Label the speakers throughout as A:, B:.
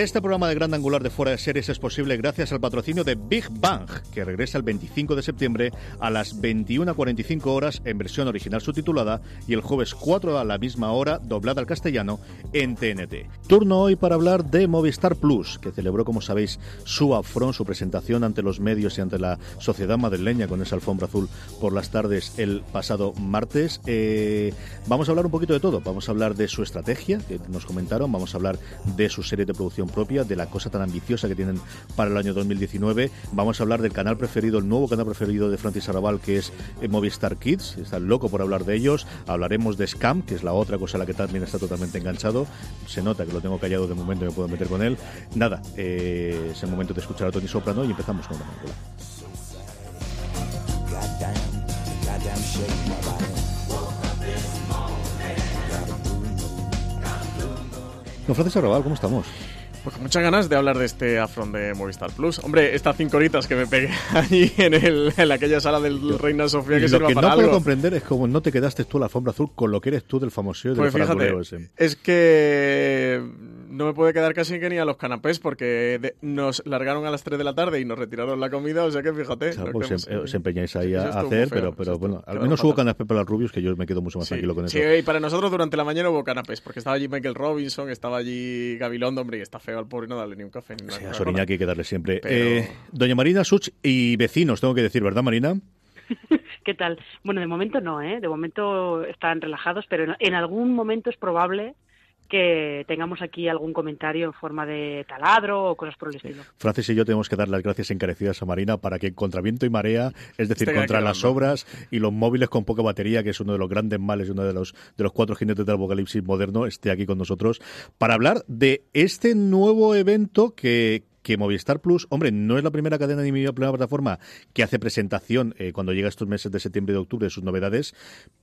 A: Este programa de Gran Angular de Fuera de Series es posible gracias al patrocinio de Big Bang, que regresa el 25 de septiembre a las 21.45 horas en versión original subtitulada y el jueves 4 a la misma hora doblada al castellano en TNT. Turno hoy para hablar de Movistar Plus, que celebró, como sabéis, su upfront, su presentación ante los medios y ante la sociedad madrileña con esa alfombra azul por las tardes el pasado martes. Eh, vamos a hablar un poquito de todo. Vamos a hablar de su estrategia, que nos comentaron. Vamos a hablar de su serie de producción propia, de la cosa tan ambiciosa que tienen para el año 2019. Vamos a hablar del canal preferido, el nuevo canal preferido de Francis Arrabal, que es eh, Movistar Kids. Está loco por hablar de ellos. Hablaremos de Scam, que es la otra cosa a la que también está totalmente enganchado. Se nota que lo tengo callado de momento y me puedo meter con él. Nada, eh, es el momento de escuchar a Tony Soprano y empezamos con la película. Don Francis Arrabal, ¿cómo estamos?
B: Pues con muchas ganas de hablar de este afront de Movistar Plus. Hombre, estas cinco horitas que me pegué allí en, el, en aquella sala del Reina Sofía que sirva
A: lo que
B: para
A: no
B: algo.
A: puedo comprender es cómo no te quedaste tú en la alfombra azul con lo que eres tú del famoso y del
B: Pues fíjate,
A: ese.
B: es que no me puede quedar casi que ni a los canapés porque de- nos largaron a las 3 de la tarde y nos retiraron la comida, o sea que fíjate.
A: O sea, pues os,
B: hemos-
A: os empeñáis ahí
B: Eso
A: a hacer,
B: feo,
A: pero, pero bueno, al menos hubo canapés para los rubios que yo me quedo mucho más
B: Sí,
A: tranquilo con eso.
B: sí, y para nosotros durante la mañana hubo canapés, porque estaba allí Michael Robinson, estaba allí Gabilondo, hombre, y está feo al pobre no darle ni un café ni una
A: Sí, a. Soriñaki hay que darle siempre.
B: Pero-
A: Eh, doña Marina Such y vecinos, tengo que decir, ¿verdad, Marina?
C: ¿Qué tal? Bueno, de momento no, ¿eh? De momento están relajados, pero en, en algún momento es probable que tengamos aquí algún comentario en forma de taladro o cosas por el estilo.
A: Francis y yo tenemos que dar las gracias encarecidas a Marina para que contra viento y marea, es decir, contra las obras y los móviles con poca batería, que es uno de los grandes males y uno de los, de los cuatro jinetes del apocalipsis moderno, esté aquí con nosotros para hablar de este nuevo evento que, que Movistar Plus, hombre, no es la primera cadena ni la primera plataforma que hace presentación eh, cuando llega estos meses de septiembre y de octubre de sus novedades,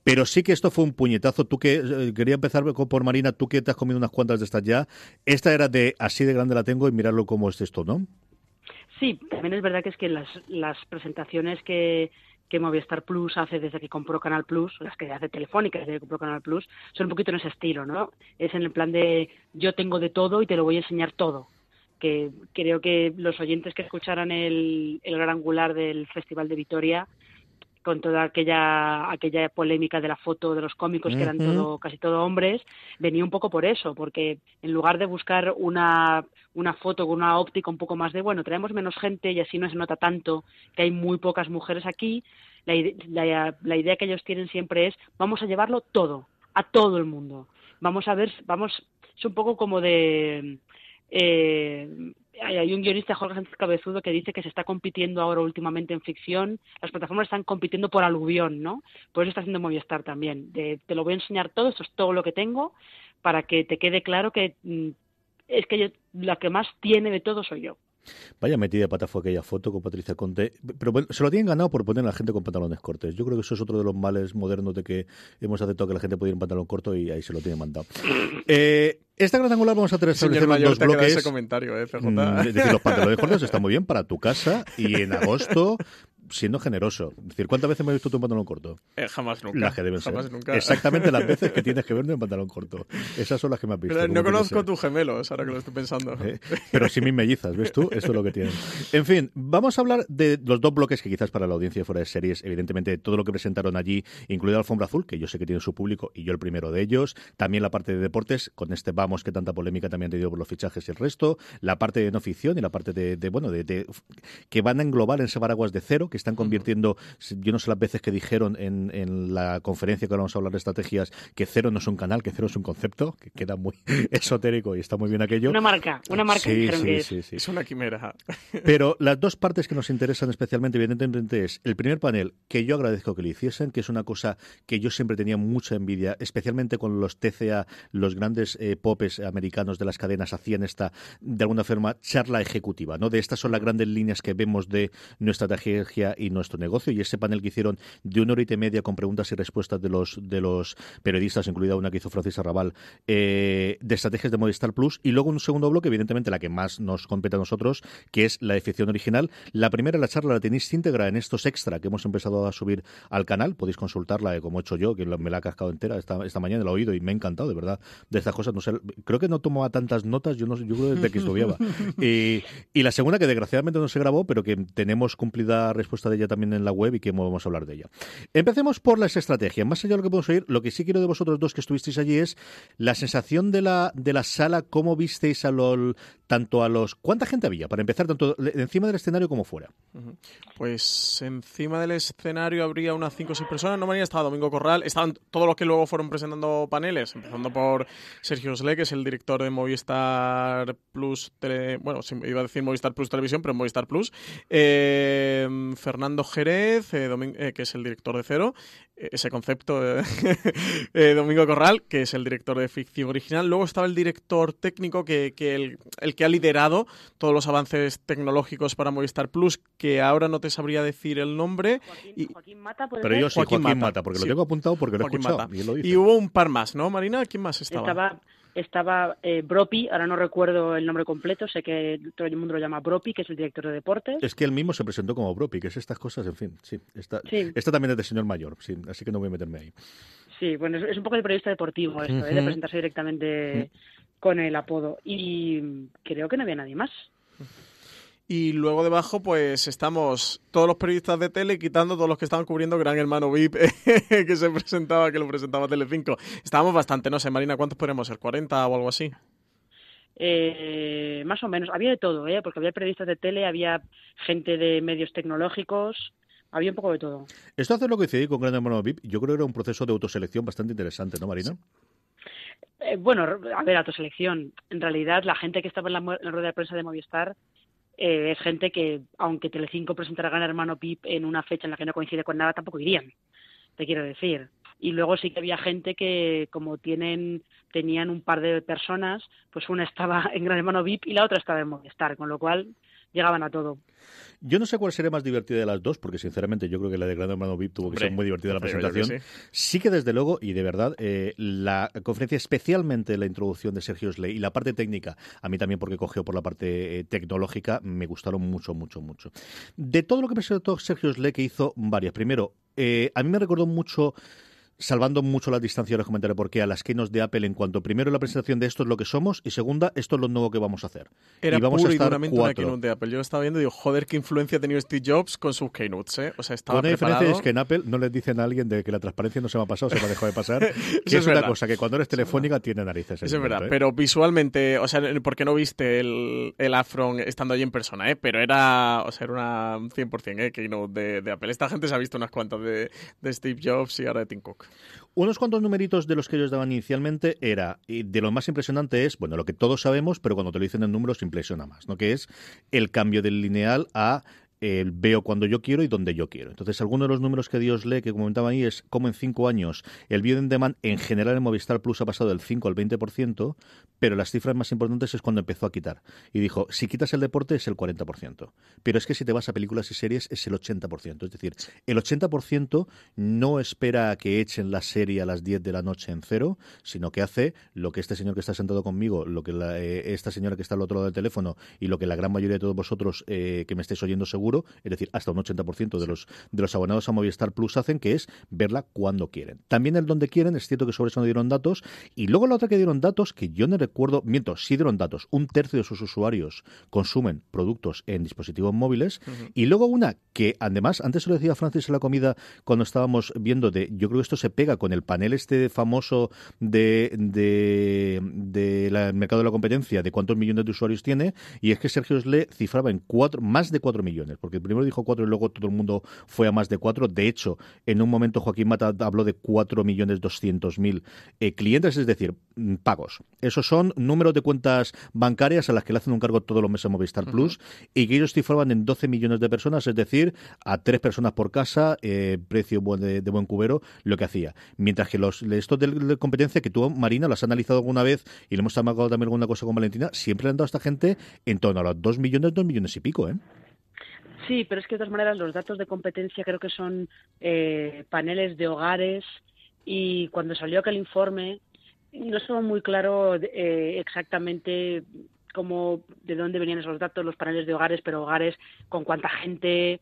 A: pero sí que esto fue un puñetazo. Tú que eh, quería empezar por Marina, tú que te has comido unas cuantas de estas ya, esta era de así de grande la tengo y mirarlo cómo es esto, ¿no?
C: Sí, también es verdad que es que las, las presentaciones que, que Movistar Plus hace desde que compró Canal Plus, las que hace Telefónica desde que compró Canal Plus, son un poquito en ese estilo, ¿no? Es en el plan de yo tengo de todo y te lo voy a enseñar todo. Que creo que los oyentes que escucharan el, el gran angular del Festival de Vitoria, con toda aquella aquella polémica de la foto de los cómicos que eran todo casi todo hombres venía un poco por eso porque en lugar de buscar una una foto con una óptica un poco más de bueno traemos menos gente y así no se nota tanto que hay muy pocas mujeres aquí la, la, la idea que ellos tienen siempre es vamos a llevarlo todo a todo el mundo. Vamos a ver vamos es un poco como de eh, hay un guionista, Jorge Sánchez Cabezudo, que dice que se está compitiendo ahora últimamente en ficción. Las plataformas están compitiendo por aluvión, ¿no? Por eso está haciendo Movistar también. De, te lo voy a enseñar todo, esto es todo lo que tengo, para que te quede claro que mm, es que yo- la que más tiene de todo soy yo.
A: Vaya metida de pata fue aquella foto con Patricia Conte. Pero bueno, se lo tienen ganado por poner a la gente con pantalones cortos. Yo creo que eso es otro de los males modernos de que hemos aceptado que la gente puede ir en pantalón corto y ahí se lo tienen mandado. Eh, esta gran angular vamos a tener
B: Señor mayor,
A: dos
B: te quedado ese
A: bloques.
B: comentario, ¿eh, PJ?
A: Mm, Es decir, los pantalones cortos están muy bien para tu casa y en agosto siendo generoso. Es decir, ¿cuántas veces me has visto tú en pantalón corto?
B: Eh, jamás nunca.
A: Las que deben
B: jamás
A: ser.
B: nunca.
A: Exactamente las veces que tienes que verme en pantalón corto. Esas son las que me has visto.
B: Pero no conozco tus gemelos, ahora que lo estoy pensando.
A: Eh, Pero sí mis mellizas, ¿ves tú? Eso es lo que tienen. En fin, vamos a hablar de los dos bloques que quizás para la audiencia de fuera de series, evidentemente todo lo que presentaron allí, incluido Alfombra Azul, que yo sé que tiene su público y yo el primero de ellos, también la parte de deportes, con este vamos que tanta polémica también ha tenido por los fichajes y el resto, la parte de no ficción y la parte de, de, bueno, de, de- que van a englobar en ese paraguas de cero, que están convirtiendo, yo no sé las veces que dijeron en, en la conferencia que ahora vamos a hablar de estrategias, que cero no es un canal, que cero es un concepto, que queda muy esotérico y está muy bien aquello.
C: Una marca, una marca
A: Sí,
C: dijeron
A: sí,
C: que es.
A: sí, sí.
B: Es una quimera.
A: Pero las dos partes que nos interesan especialmente, evidentemente, es el primer panel, que yo agradezco que lo hiciesen, que es una cosa que yo siempre tenía mucha envidia, especialmente con los TCA, los grandes eh, popes americanos de las cadenas hacían esta, de alguna forma, charla ejecutiva, ¿no? De estas son las grandes líneas que vemos de nuestra estrategia y nuestro negocio, y ese panel que hicieron de una hora y media con preguntas y respuestas de los, de los periodistas, incluida una que hizo Francis Arrabal, eh, de estrategias de Movistar Plus, y luego un segundo bloque, evidentemente la que más nos compete a nosotros, que es la de ficción original. La primera, la charla, la tenéis íntegra en estos extra que hemos empezado a subir al canal. Podéis consultarla, eh, como he hecho yo, que me la he cascado entera esta, esta mañana, lo he oído y me ha encantado, de verdad, de estas cosas. No sé, creo que no tomaba tantas notas, yo, no, yo creo desde que estudiaba. y, y la segunda, que desgraciadamente no se grabó, pero que tenemos cumplida respuesta de ella también en la web y que vamos a hablar de ella. Empecemos por las estrategias. Más allá de lo que podemos oír, lo que sí quiero de vosotros dos que estuvisteis allí es la sensación de la, de la sala, cómo visteis a los, tanto a los... ¿Cuánta gente había? Para empezar, tanto encima del escenario como fuera.
B: Pues encima del escenario habría unas 5 o 6 personas. No María estaba Domingo Corral. Estaban todos los que luego fueron presentando paneles, empezando por Sergio Sle, que es el director de Movistar Plus. Tele- bueno, iba a decir Movistar Plus Televisión, pero Movistar Plus. Eh, Fernando Jerez, eh, Domin- eh, que es el director de Cero. Eh, ese concepto. eh, eh, Domingo Corral, que es el director de ficción original. Luego estaba el director técnico, que, que el, el que ha liderado todos los avances tecnológicos para Movistar Plus, que ahora no te sabría decir el nombre.
C: Joaquín,
B: Y-
C: Joaquín Mata, ¿puede
A: Pero
C: ser?
A: yo sí,
B: Joaquín
A: Joaquín,
B: Mata.
A: Mata, porque
B: Sí.
A: lo tengo apuntado porque lo he
B: Joaquín
A: escuchado.
B: Mata.
A: Y, lo
B: hubo un par más, ¿no, Marina? ¿Quién más estaba?
C: Estaba, estaba eh, Bropi, ahora no recuerdo el nombre completo, sé que todo el mundo lo llama Bropi, que es el director de deportes.
A: Es que él mismo se presentó como Bropi, que es estas cosas, en fin, sí. Esta,
C: Sí.
A: esta también es de señor mayor, sí, así que no voy a meterme ahí.
C: Sí, bueno, es, es un poco de periodista deportivo esto, ¿eh? de presentarse directamente con el apodo. Y creo que no había nadie más.
B: Y luego debajo, pues estamos todos los periodistas de tele, quitando todos los que estaban cubriendo Gran Hermano VIP, que se presentaba, que lo presentaba Telecinco. Estábamos bastante, no sé, Marina, ¿cuántos podríamos ser? ¿40 o algo así?
C: Eh, más o menos, había de todo, ¿eh? porque había periodistas de tele, había gente de medios tecnológicos, había un poco de todo.
A: Esto hace lo que decidí con Gran Hermano VIP, yo creo que era un proceso de autoselección bastante interesante, ¿no, Marina?
C: Eh, bueno, a ver, autoselección. En realidad, la gente que estaba en la, mu- en la rueda de prensa de Movistar eh, es gente que, aunque Telecinco presentara Gran Hermano PIP en una fecha en la que no coincide con nada, tampoco irían, te quiero decir. Y luego sí que había gente que, como tienen tenían un par de personas, pues una estaba en Gran Hermano VIP y la otra estaba en Movistar, con lo cual llegaban a todo.
A: Yo no sé cuál sería más divertida de las dos, porque sinceramente yo creo que la de Gran Hermano VIP tuvo que
B: Hombre,
A: ser muy divertida la
B: que
A: presentación. Sí. que desde luego, y de verdad, eh, la conferencia, especialmente la introducción de Sergio Slay y la parte técnica, a mí también porque cogió por la parte eh, tecnológica, me gustaron mucho, mucho, mucho. De todo lo que presentó Sergio Slay, que hizo varias. Primero, eh, a mí me recordó mucho salvando mucho la distancia, les comentaré por qué, a las keynotes de Apple en cuanto, primero, la presentación de esto es lo que somos y segunda, esto es lo nuevo que vamos a hacer.
B: Era
A: y vamos
B: puro
A: a
B: y
A: estar
B: duramente una
A: cuatro.
B: keynote de Apple. Yo lo estaba viendo y digo, joder, qué influencia ha tenido Steve Jobs con sus keynotes, ¿eh? O sea, estaba
A: una
B: preparado.
A: diferencia es que en Apple no les dicen a alguien de que la transparencia no se me ha pasado, se me ha dejado de pasar. que es,
B: es
A: una cosa que cuando eres telefónica tiene narices.
B: Es verdad,
A: ¿eh?
B: pero visualmente, o sea, ¿por qué no viste el, el Afron estando allí en persona, eh? Pero era, o sea, era una 100%, eh, keynote de, de Apple. Esta gente se ha visto unas cuantas de, de Steve Jobs y ahora de Tim Cook.
A: Unos cuantos numeritos de los que ellos daban inicialmente era, y de lo más impresionante es, bueno, lo que todos sabemos, pero cuando te lo dicen en números impresiona más, ¿no? Que es el cambio del lineal a el veo cuando yo quiero y donde yo quiero. Entonces, algunos de los números que Dios lee, que comentaba ahí, es como en cinco años el video en demand en general en Movistar Plus ha pasado del 5 al 20%, pero las cifras más importantes es cuando empezó a quitar. Y dijo, si quitas el deporte es el 40%, pero es que si te vas a películas y series es el 80%. Es decir, el 80% no espera a que echen la serie a las 10 de la noche en cero, sino que hace lo que este señor que está sentado conmigo, lo que la, eh, esta señora que está al otro lado del teléfono y lo que la gran mayoría de todos vosotros eh, que me estáis oyendo seguro seguro, es decir, hasta un 80% de los, de los abonados a Movistar Plus hacen, que es verla cuando quieren. También el donde quieren, es cierto que sobre eso no dieron datos. Y luego la otra que dieron datos, que yo no recuerdo, miento, sí dieron datos, un tercio de sus usuarios consumen productos en dispositivos móviles. Y luego una que, además, antes se lo decía Francis en la comida cuando estábamos viendo de, yo creo que esto se pega con el panel este famoso de, de, de mercado de la competencia, de cuántos millones de usuarios tiene, y es que Sergio Sle cifraba en cuatro, más de cuatro millones, porque primero dijo cuatro y luego todo el mundo fue a más de cuatro. De hecho, en un momento Joaquín Mata habló de cuatro millones doscientos mil eh, clientes, es decir, mm, pagos. Esos son números de cuentas bancarias a las que le hacen un cargo todos los meses a Movistar Plus y que ellos cifraban en 12 millones de personas, es decir, a tres personas por casa, eh, precio de, buen cubero, lo que hacía. Mientras que los estos de, competencia que tú, Marina, las has analizado alguna vez y le hemos también alguna cosa con Valentina, siempre le han dado a esta gente en torno a los dos millones, dos millones y pico, ¿eh?
C: Sí, pero es que de todas maneras los datos de competencia creo que son eh, paneles de hogares y cuando salió aquel informe no estaba muy claro eh, exactamente cómo de dónde venían esos datos, los paneles de hogares, pero hogares con cuánta gente.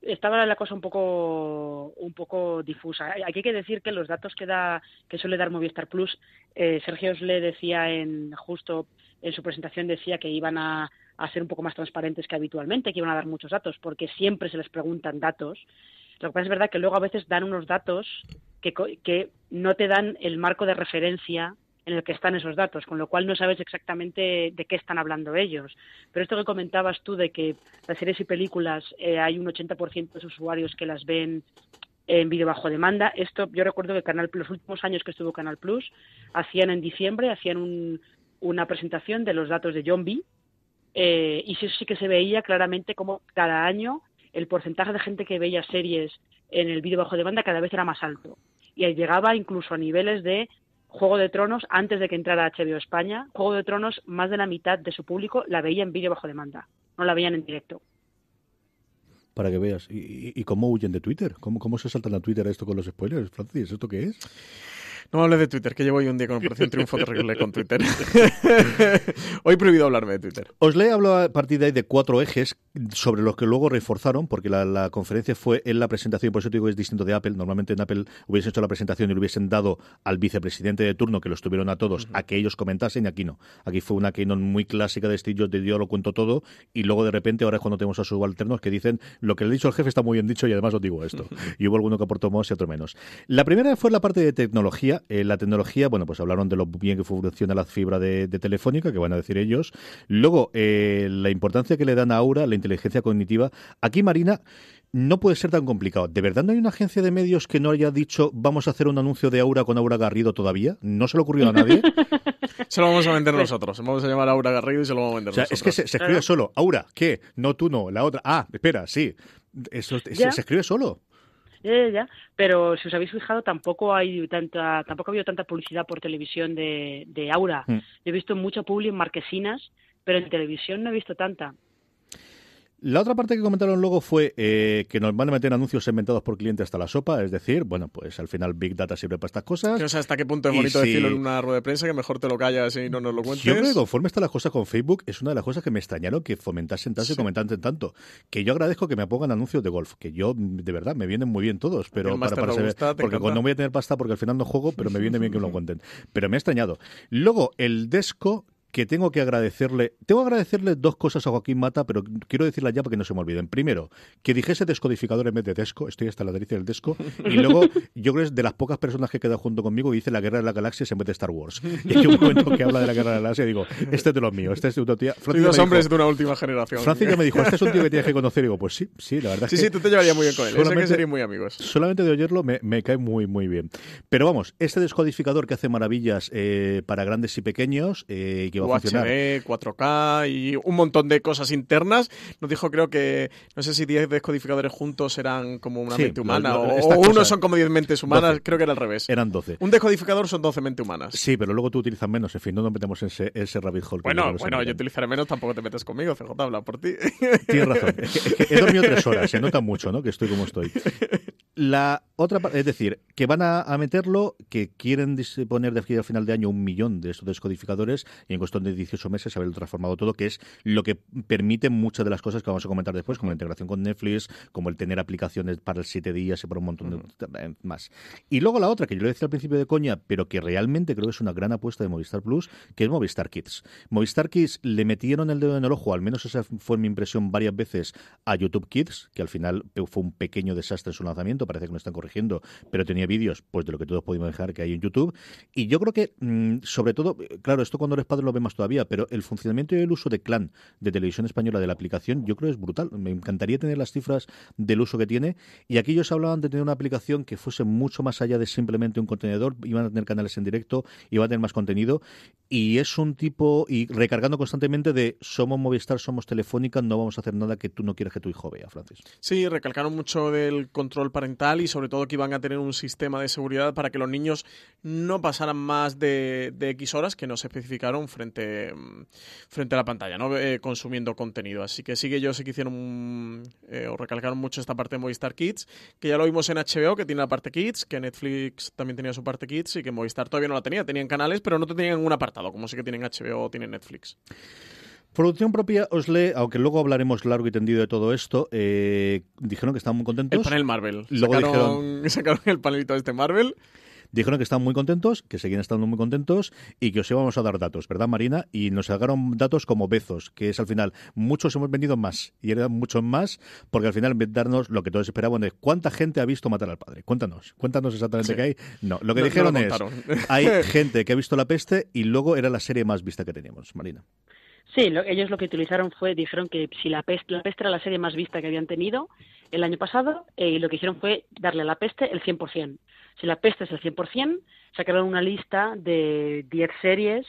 C: Estaba la cosa un poco un poco difusa. Aquí hay que decir que los datos que da que suele dar Movistar Plus, eh, Sergio le decía en justo en su presentación decía que iban a, a ser un poco más transparentes que habitualmente, que iban a dar muchos datos, porque siempre se les preguntan datos. Lo que pasa es verdad que luego a veces dan unos datos que, que no te dan el marco de referencia en el que están esos datos, con lo cual no sabes exactamente de qué están hablando ellos. Pero esto que comentabas tú de que las series y películas eh, hay un 80% de usuarios que las ven en vídeo bajo demanda. Esto yo recuerdo que Canal los últimos años que estuvo Canal Plus hacían en diciembre hacían una presentación de los datos de John B. Eh, y eso sí que se veía claramente como cada año el porcentaje de gente que veía series en el vídeo bajo demanda cada vez era más alto y llegaba incluso a niveles de Juego de Tronos, antes de que entrara HBO España, Juego de Tronos, más de la mitad de su público la veía en vídeo bajo demanda, no la veían en directo.
A: Para que veas. ¿Y, cómo huyen de Twitter? ¿Cómo, ¿Cómo se saltan a Twitter esto con los spoilers, Francis? ¿Esto qué es?
B: No hables de Twitter, que llevo hoy un día con Operación Triunfo terrible con Twitter. hoy prohibido hablarme de Twitter.
A: Os le hablo a partir de ahí de cuatro ejes sobre los que luego reforzaron, porque la, conferencia fue en la presentación, por eso digo que es distinto de Apple. Normalmente en Apple hubiesen hecho la presentación y lo hubiesen dado al vicepresidente de turno, que los tuvieron a todos, a que ellos comentasen, y aquí no. Aquí fue una keynote muy clásica de Steve de yo lo cuento todo, y luego de repente ahora es cuando tenemos a sus subalternos que dicen lo que le he dicho al jefe está muy bien dicho y además os digo esto. Y hubo alguno que aportó más y otro menos. La primera fue la parte de tecnología eh, la tecnología, bueno, pues hablaron de lo bien que funciona la fibra de, Telefónica, que van a decir ellos. Luego, eh, la importancia que le dan a Aura, la inteligencia cognitiva. Aquí, Marina, no puede ser tan complicado. ¿De verdad no hay una agencia de medios que no haya dicho vamos a hacer un anuncio de Aura con Aura Garrido todavía? ¿No se le ocurrió a nadie?
B: se lo vamos a vender nosotros. Vamos a llamar a Aura Garrido y se lo vamos a vender o sea,
A: Es que se, escribe solo. Aura, ¿qué? No, tú no. La otra. Ah, espera, sí. Eso, se escribe solo.
C: Ya, ya, Pero si os habéis fijado, tampoco hay tanta, tampoco ha habido tanta publicidad por televisión de, de Aura. Mm. he visto mucho publi en marquesinas, pero en televisión no he visto tanta.
A: La otra parte que comentaron luego fue eh, que nos van a meter anuncios inventados por cliente hasta la sopa, es decir, bueno, pues al final Big Data sirve para estas cosas.
B: No sé hasta qué punto es bonito decirlo en una rueda de prensa, que mejor te lo callas y no nos lo cuentes.
A: Yo creo que conforme están las cosas con Facebook, es una de las cosas que me extrañaron que fomentasen tanto y comentasen tanto. Que yo agradezco que me pongan anuncios de golf, que yo, de verdad, me vienen muy bien todos, pero para, para saber, porque cuando no voy a tener pasta, porque al final no juego, pero me viene bien que me lo cuenten. Pero me ha extrañado. Luego, el Desco que tengo que agradecerle. Tengo que agradecerle dos cosas a Joaquín Mata, pero quiero decirlas ya para que no se me olviden. Primero, que dijese descodificador en vez de Desco. Estoy hasta la delicia del Desco. Y luego, yo creo que es de las pocas personas que queda junto conmigo y dice la guerra de las galaxias en vez de Star Wars. Y hay un momento que habla de la guerra de las galaxias y digo, este es de los míos, este es de tu tía.
B: dos hombres de una última generación.
A: Francis ya me dijo, este es un tío que tienes que conocer. Y digo, pues sí, sí, la verdad.
B: Sí, sí, tú te llevarías muy bien con él. Solamente, que muy amigos.
A: Solamente de oírlo me, me, cae muy, muy bien. Pero vamos, este descodificador que hace maravillas eh, para grandes y pequeños, eh, que va a funcionar.
B: 4K y un montón de cosas internas. Nos dijo, creo que, no sé si 10 descodificadores juntos eran como una mente humana o, uno son como 10 mentes humanas, creo que era al revés.
A: Eran 12.
B: Un descodificador son 12 mentes humanas.
A: Sí, pero luego tú utilizas menos, en fin, no nos metemos en ese, ese rabbit hole.
B: Bueno, bueno, yo utilizaré menos, tampoco te metes conmigo, CJ habla por ti.
A: Tienes razón. he dormido tres horas, se nota mucho, ¿no? Que estoy como estoy. La otra es decir, que van a, meterlo, que quieren disponer de aquí a final de año un millón de estos descodificadores y en cuestión de 18 meses haberlo transformado todo, que es lo que permite muchas de las cosas que vamos a comentar después, como la integración con Netflix, como el tener aplicaciones para el 7 días y por un montón de más. Y luego la otra, que yo lo decía al principio de coña, pero que realmente creo que es una gran apuesta de Movistar Plus, que es Movistar Kids. Movistar Kids le metieron el dedo en el ojo, al menos esa fue mi impresión varias veces, a YouTube Kids, que al final fue un pequeño desastre en su lanzamiento, parece que no están corrigiendo, pero tenía vídeos pues de lo que todos podemos dejar que hay en YouTube. Y yo creo que, mm, sobre todo, claro, esto cuando eres padre lo ve más todavía, pero el funcionamiento y el uso de Clan de televisión española de la aplicación, yo creo que es brutal. Me encantaría tener las cifras del uso que tiene. Y aquí ellos hablaban de tener una aplicación que fuese mucho más allá de simplemente un contenedor, iban a tener canales en directo, iban a tener más contenido. Y es un tipo, y recargando constantemente de somos Movistar, somos Telefónica, no vamos a hacer nada que tú no quieras que tu hijo vea, Francis.
B: Sí, recalcaron mucho del control parental y sobre todo que iban a tener un sistema de seguridad para que los niños no pasaran más de, X horas que no se especificaron frente, frente a la pantalla, ¿no? Eh, consumiendo contenido. Así que sí que ellos sí que hicieron eh, o recalcaron mucho esta parte de Movistar Kids, que ya lo vimos en HBO, que tiene la parte Kids, que Netflix también tenía su parte Kids y que Movistar todavía no la tenía. Tenían canales, pero no tenían un apartado, como sí que tienen HBO o tienen Netflix.
A: Producción propia, os lee, aunque luego hablaremos largo y tendido de todo esto, eh, dijeron que estaban muy contentos.
B: El panel Marvel. Luego sacaron, sacaron el panelito de este Marvel.
A: Dijeron que estaban muy contentos, que seguían estando muy contentos y que os íbamos a dar datos, ¿verdad, Marina? Y nos sacaron datos como Bezos, que es al final, muchos hemos vendido más y eran muchos más, porque al final, en vez de darnos lo que todos esperaban es cuánta gente ha visto matar al padre. Cuéntanos, cuéntanos exactamente qué hay. No, lo que dijeron es, hay gente que ha visto la peste y luego era la serie más vista que teníamos, Marina.
C: Sí, ellos lo que utilizaron fue, dijeron que si la peste, la peste era la serie más vista que habían tenido el año pasado, eh, y lo que hicieron fue darle a la peste el 100%. Si la peste es el 100%, sacaron una lista de 10 series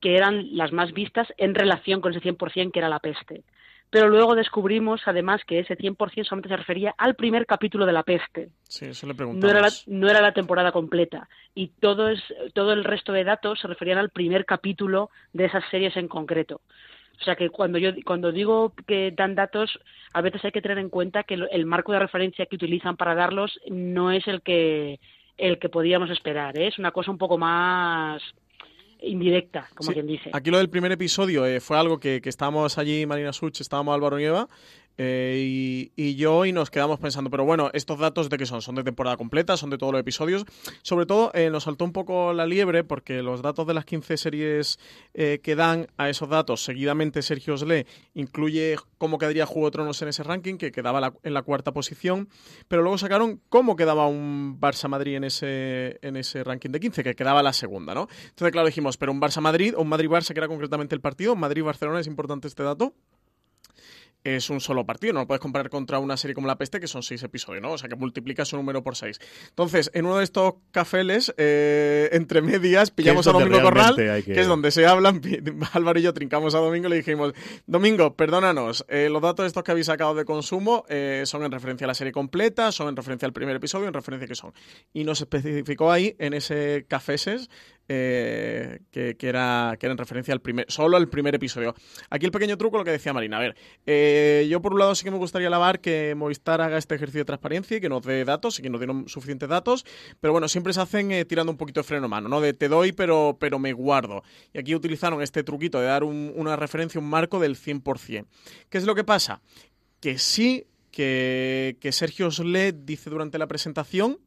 C: que eran las más vistas en relación con ese 100% que era la peste pero luego descubrimos además que ese 100% solamente se refería al primer capítulo de La Peste.
B: Sí, eso le.
C: No era la, no era la temporada completa y todo, es, todo el resto de datos se referían al primer capítulo de esas series en concreto. O sea que cuando yo cuando digo que dan datos, a veces hay que tener en cuenta que el marco de referencia que utilizan para darlos no es el que el que podíamos esperar, ¿eh? es una cosa un poco más indirecta, como quien dice.
B: Aquí lo del primer episodio eh, fue algo que, que, estábamos allí, Marina Such, estábamos Álvaro Nieva, eh, y, yo y nos quedamos pensando, pero bueno, ¿estos datos de qué son? ¿Son de temporada completa? ¿Son de todos los episodios? Sobre todo eh, nos saltó un poco la liebre porque los datos de las 15 series eh, que dan a esos datos, seguidamente Sergio Osle incluye cómo quedaría Juego Tronos en ese ranking, que quedaba en la cuarta posición, pero luego sacaron cómo quedaba un Barça-Madrid en ese, en ese ranking de 15, que quedaba la segunda, ¿no? Entonces, claro, dijimos, pero un Barça-Madrid o un Madrid-Barça, que era concretamente el partido, Madrid-Barcelona, es importante este dato es un solo partido, no lo puedes comparar contra una serie como La Peste, que son seis episodios, ¿no? O sea, que multiplica su número por seis. Entonces, en uno de estos cafeles, eh, entre medias, pillamos a Domingo Corral, que... es donde se hablan, Álvaro y yo trincamos a Domingo y le dijimos, Domingo, perdónanos, eh, los datos estos que habéis sacado de consumo eh, son en referencia a la serie completa, son en referencia al primer episodio, en referencia a qué son. Y nos especificó ahí, en ese cafeses, eh, que, era, que era en referencia al primer, solo al primer episodio. Aquí el pequeño truco, lo que decía Marina. A ver, eh, yo por un lado sí que me gustaría alabar que Movistar haga este ejercicio de transparencia y que nos dé datos y que nos dé suficientes datos, pero bueno, siempre se hacen eh, tirando un poquito de freno mano, ¿no? De te doy, pero, pero me guardo. Y aquí utilizaron este truquito de dar una referencia, un marco del 100%. ¿Qué es lo que pasa? Que sí que, que Sergio Slet dice durante la presentación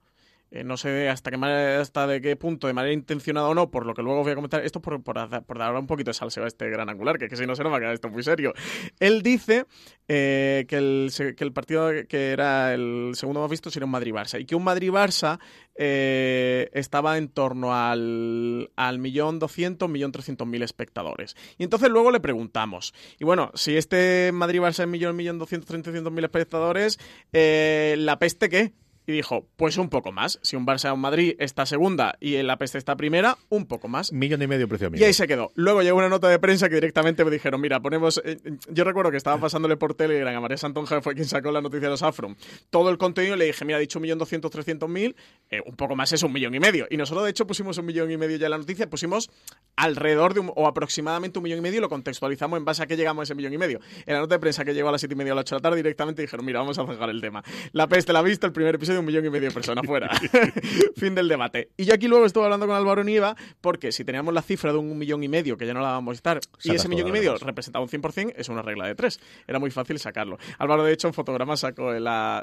B: eh, no sé hasta qué hasta de qué punto, de manera intencionada o no, por lo que luego voy a comentar, esto por, por, dar un poquito de salseo a este gran angular, que, que si no se nos va a quedar esto muy serio. Él dice eh, que, el, que el partido que era el segundo más visto sería un Madrid-Barça y que un Madrid-Barça eh, estaba en torno al, al millón doscientos, millón trescientos mil espectadores. Y entonces luego le preguntamos, y bueno, si este Madrid-Barça es millón, millón doscientos, mil espectadores, ¿la peste qué? Y dijo, pues un poco más. Si un Barça o un Madrid está segunda y el Peste está primera, un poco más.
A: Millón y medio precio
B: Y ahí se quedó. Luego llegó una nota de prensa que directamente me dijeron, mira, ponemos... Eh, yo recuerdo que estaba pasándole por Telegram a María Santonja, fue quien sacó la noticia de los Afro. Todo el contenido le dije, mira, ha dicho un millón doscientos, trescientos mil, eh, un poco más es un millón y medio. Y nosotros, de hecho, pusimos un millón y medio ya en la noticia, pusimos alrededor de un, o aproximadamente un millón y medio y lo contextualizamos en base a que llegamos a ese millón y medio. En la nota de prensa que llegó a las siete y media a las ocho de la tarde, directamente dijeron, mira, vamos a cerrar el tema. La peste la ha visto, el primer episodio de un millón y medio de personas fuera. fin del debate. Y yo aquí luego estuve hablando con Álvaro Nieva, porque si teníamos la cifra de un millón y medio, que ya no la vamos a estar, y ese millón y medio representaba un 100%, es una regla de tres. Era muy fácil sacarlo. Álvaro, de hecho, en fotograma sacó,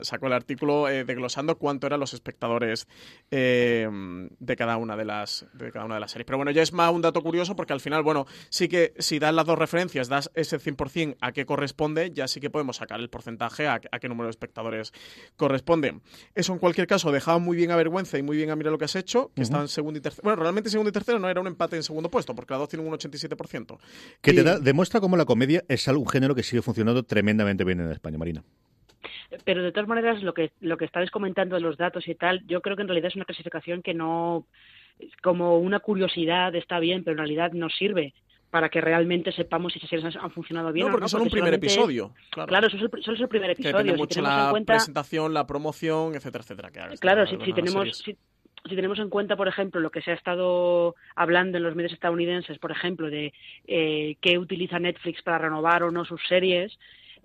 B: sacó el artículo eh, desglosando cuánto eran los espectadores eh, de, cada una de, las, de cada una de las series. Pero bueno, ya es más un dato curioso, porque al final, bueno, sí que si das las dos referencias, das ese 100% a qué corresponde, ya sí que podemos sacar el porcentaje a, qué número de espectadores corresponde. Eso en cualquier caso dejaba muy bien a vergüenza y muy bien a mirar lo que has hecho, que están segundo y tercero. Bueno, realmente segundo y tercero no era un empate en segundo puesto, porque las dos tienen un 87%.
A: Que te demuestra cómo la comedia es algún género que sigue funcionando tremendamente bien en España, Marina
C: pero de todas maneras lo que lo que estabais comentando de los datos y tal yo creo que en realidad es una clasificación que no como una curiosidad está bien pero en realidad no sirve para que realmente sepamos si esas series han, funcionado bien.
B: No, porque
C: o no,
B: son un primer episodio.
C: Claro, eso, es el, primer episodio.
B: mucho la presentación, la promoción, etcétera, etcétera.
C: claro, si, tenemos... Si, tenemos en cuenta, por ejemplo, lo que se ha estado hablando en los medios estadounidenses, por ejemplo, de eh, qué utiliza Netflix para renovar o no sus series,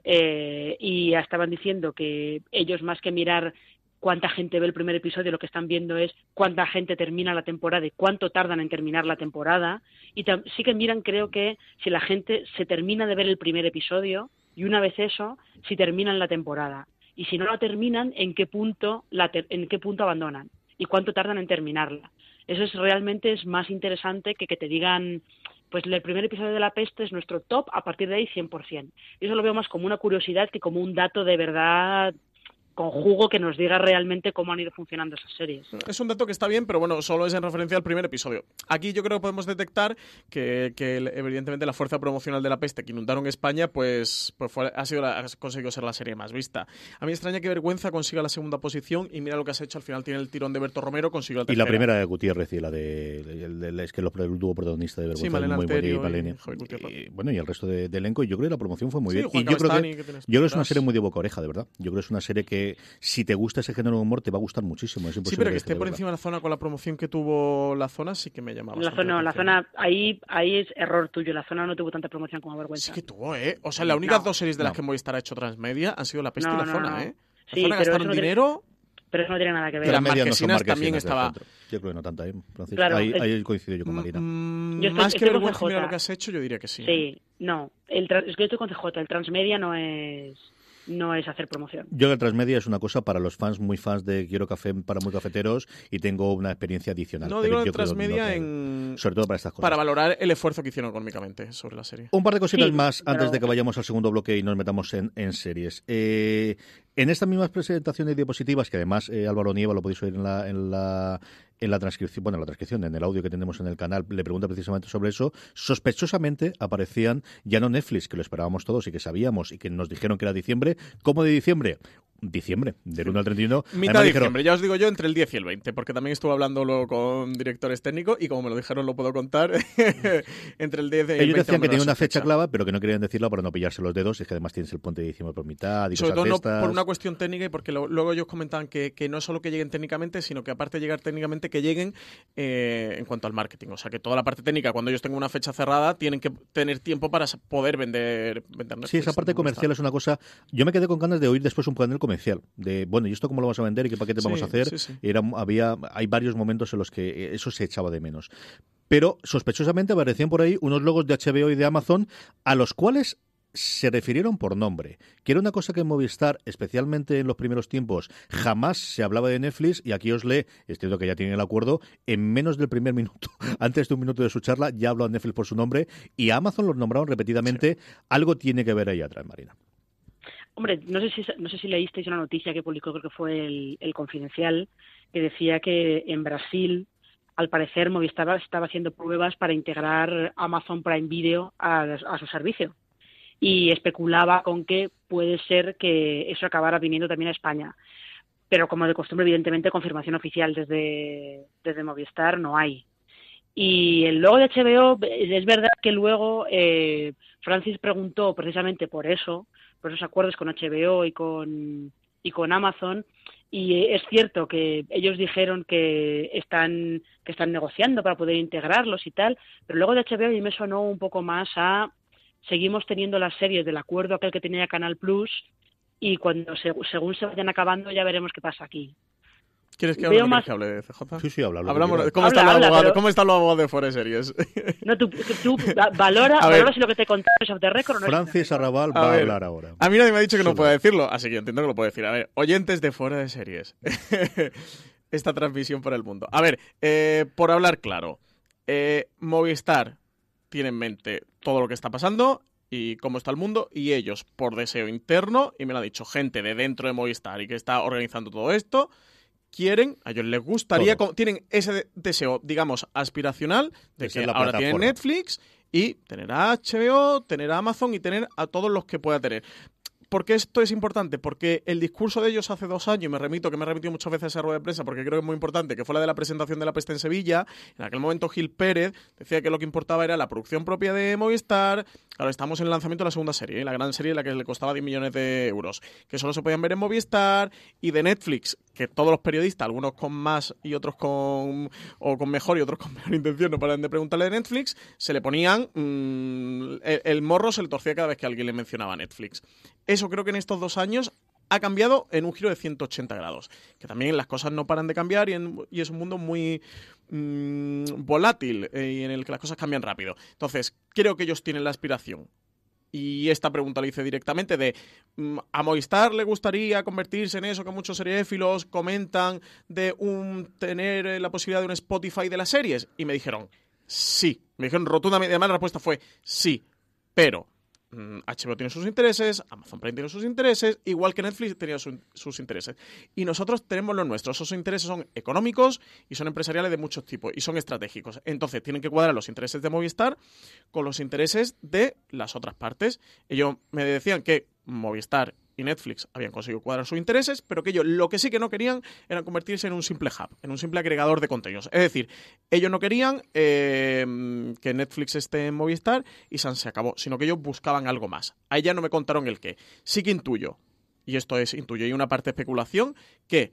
C: eh, y ya estaban diciendo que ellos más que mirar cuánta gente ve el primer episodio, lo que están viendo es cuánta gente termina la temporada y cuánto tardan en terminar la temporada. Y sí que miran, creo que, si la gente se termina de ver el primer episodio y una vez eso, si terminan la temporada. Y si no la terminan, en qué punto, la en qué punto abandonan y cuánto tardan en terminarla. Eso es realmente es más interesante que que te digan, pues el primer episodio de La Peste es nuestro top, a partir de ahí 100%. Y eso lo veo más como una curiosidad que como un dato de verdad con jugo que nos diga realmente cómo han ido funcionando esas series.
B: Es un dato que está bien, pero bueno, solo es en referencia al primer episodio. Aquí yo creo que podemos detectar que, evidentemente la fuerza promocional de la peste que inundaron España, pues, pues ha, sido ha conseguido ser la serie más vista. A mí me extraña que Vergüenza consiga la segunda posición y mira lo que has hecho, al final tiene el tirón de Berto Romero, consiguió la tercera.
A: Y la primera de Gutiérrez y la de, es que el, dúo protagonista de Vergüenza
B: sí, muy
A: bueno y, bueno, y el resto de, elenco, y yo creo que la promoción fue muy bien. Y yo creo que, yo creo que es una serie muy de boca oreja, de verdad. Yo creo que es una serie que si te gusta ese género de humor te va a gustar muchísimo. sí,
B: pero que esté por encima de la zona con la promoción que tuvo la zona sí que me llamaba.
C: La zona, la zona ahí, ahí es error tuyo. La zona no tuvo tanta promoción como Vergüenza.
B: Sí que tuvo, ¿eh? O sea, las únicas dos series de las que Movistar ha hecho transmedia han sido La Peste y La Zona, ¿eh? La sí, zona gastaron dinero...
C: pero eso no tiene nada que ver.
B: Las marquesinas, también estaba...
A: Yo creo que no tanto ahí, Claro, ahí, ahí, coincido yo con Marina.
B: Mm, más que vergüenza mira lo que has hecho, yo diría que sí.
C: Sí, no. El es que yo estoy con CJ. El transmedia no es no es hacer promoción.
A: Yo el transmedia es una cosa para los fans, muy fans de Quiero Café para muy cafeteros y tengo una experiencia adicional.
B: No digo el transmedia en...
A: Sobre todo para estas cosas.
B: Para valorar el esfuerzo que hicieron económicamente sobre la serie.
A: Un par de cositas más antes de que vayamos al segundo bloque y nos metamos en, en series. Eh, en estas mismas presentaciones diapositivas, que además eh, Álvaro Nieva lo podéis oír en la, en la en la transcripción, bueno, en la transcripción, en el audio que tenemos en el canal, le pregunta precisamente sobre eso. Sospechosamente aparecían ya no Netflix, que lo esperábamos todos y que sabíamos y que nos dijeron que era diciembre, como de diciembre diciembre, del 1 al 31.
B: Mitad de diciembre, ya os digo yo, entre el 10 y el 20, porque también estuve hablando luego con directores técnicos y como me lo dijeron lo puedo contar, entre el 10 y el 20.
A: Ellos decían que tenía una fecha clave, pero que no querían decirlo para no pillarse los dedos, es que además tienes el puente de diciembre por mitad y
B: Sobre todo no por una cuestión técnica y porque luego ellos comentaban que, que, no solo que lleguen técnicamente, sino que aparte de llegar técnicamente, que lleguen eh, en cuanto al marketing. O sea, que toda la parte técnica, cuando ellos tengan una fecha cerrada, tienen que tener tiempo para poder vender, vender
A: Sí, esa parte comercial es una cosa... Yo me quedé con ganas de oír después un panel comercial, de bueno, ¿y esto cómo lo vamos a vender y qué paquete vamos a hacer? Era, había, hay varios momentos en los que eso se echaba de menos. Pero sospechosamente aparecían por ahí unos logos de HBO y de Amazon a los cuales se refirieron por nombre, que era una cosa que en Movistar, especialmente en los primeros tiempos, jamás se hablaba de Netflix y aquí os lee, es cierto que ya tienen el acuerdo, en menos del primer minuto, antes de un minuto de su charla, ya habló a Netflix por su nombre y a Amazon los nombraron repetidamente. Algo tiene que ver ahí atrás, Marina.
C: Hombre, no sé si, no sé si leísteis una noticia que publicó, creo que fue el, Confidencial, que decía que en Brasil, al parecer, Movistar estaba haciendo pruebas para integrar Amazon Prime Video a, su servicio. Y especulaba con que puede ser que eso acabara viniendo también a España. Pero como de costumbre, evidentemente, confirmación oficial desde, desde Movistar no hay. Y el logo de HBO, es verdad que luego eh, Francis preguntó precisamente por eso, por esos acuerdos con HBO y con, y con Amazon. Y es cierto que ellos dijeron que están, que están negociando para poder integrarlos y tal, pero luego de HBO a mí me sonó un poco más a seguimos teniendo las series del acuerdo aquel que tenía Canal Plus y cuando según se vayan acabando ya veremos qué pasa aquí.
B: ¿Quieres que
C: Veo
B: hable,
C: más-
B: que hable de CJ?
A: Sí, sí, habla. habla
B: Hablamos, ¿cómo,
C: Habla,
B: los
C: habla,
B: abogados,
C: pero-
B: ¿Cómo están los abogados de Fuera Series?
C: No, tú, tú va- valora, valora si lo que te contaron es off the record o no
A: Francis. Arrabal va a
B: ver.
A: hablar ahora.
B: A mí nadie me ha dicho que no pueda decirlo, así que yo entiendo que lo puedo decir. A ver, oyentes de Fuera de Series. Esta transmisión por el mundo. A ver, eh, por hablar claro, eh, Movistar tiene en mente todo lo que está pasando y cómo está el mundo y ellos, por deseo interno, y me lo ha dicho gente de dentro de Movistar y que está organizando todo esto, quieren, a ellos les gustaría, como- tienen ese de- deseo, digamos, aspiracional de, que
A: la
B: ahora tienen
A: plataforma.
B: Netflix y tener a HBO, tener a Amazon y tener a todos los que pueda tener. ¿Por qué esto es importante? Porque el discurso de ellos hace dos años, y me remito, que me he remitido muchas veces a esa rueda de prensa, porque creo que es muy importante, que fue la de la presentación de la peste en Sevilla. En aquel momento Gil Pérez decía que lo que importaba era la producción propia de Movistar. Claro, estamos en el lanzamiento de la segunda serie, ¿eh? la gran serie, la que le costaba 10 millones de euros, que solo se podían ver en Movistar, y de Netflix, que todos los periodistas, algunos con más y otros con o con mejor y otros con peor intención, no paran de preguntarle de Netflix, se le ponían mm, el morro se le torcía cada vez que alguien le mencionaba Netflix. Eso creo que en estos dos años ha cambiado en un giro de 180 grados. Que también las cosas no paran de cambiar y, es un mundo muy mm, volátil eh, y en el que las cosas cambian rápido. Entonces, creo que ellos tienen la aspiración. Y esta pregunta la hice directamente de mm, a Movistar le gustaría convertirse en eso que muchos seriéfilos comentan de un tener eh, la posibilidad de un Spotify de las series y me dijeron sí, me dijeron rotundamente, además la respuesta fue sí, pero HBO tiene sus intereses, Amazon Prime tiene sus intereses, igual que Netflix tenía su- sus intereses. Y nosotros tenemos los nuestros. Esos intereses son económicos y son empresariales de muchos tipos y son estratégicos. Entonces tienen que cuadrar los intereses de Movistar con los intereses de las otras partes. Ellos me decían que Movistar y Netflix habían conseguido cuadrar sus intereses, pero que ellos lo que sí que no querían era convertirse en un simple hub, en un simple agregador de contenidos. Es decir, ellos no querían eh, que Netflix esté en Movistar y San se acabó, sino que ellos buscaban algo más. Ahí ya no me contaron el qué. Sí que intuyo, y esto es intuyo, y una parte de especulación, que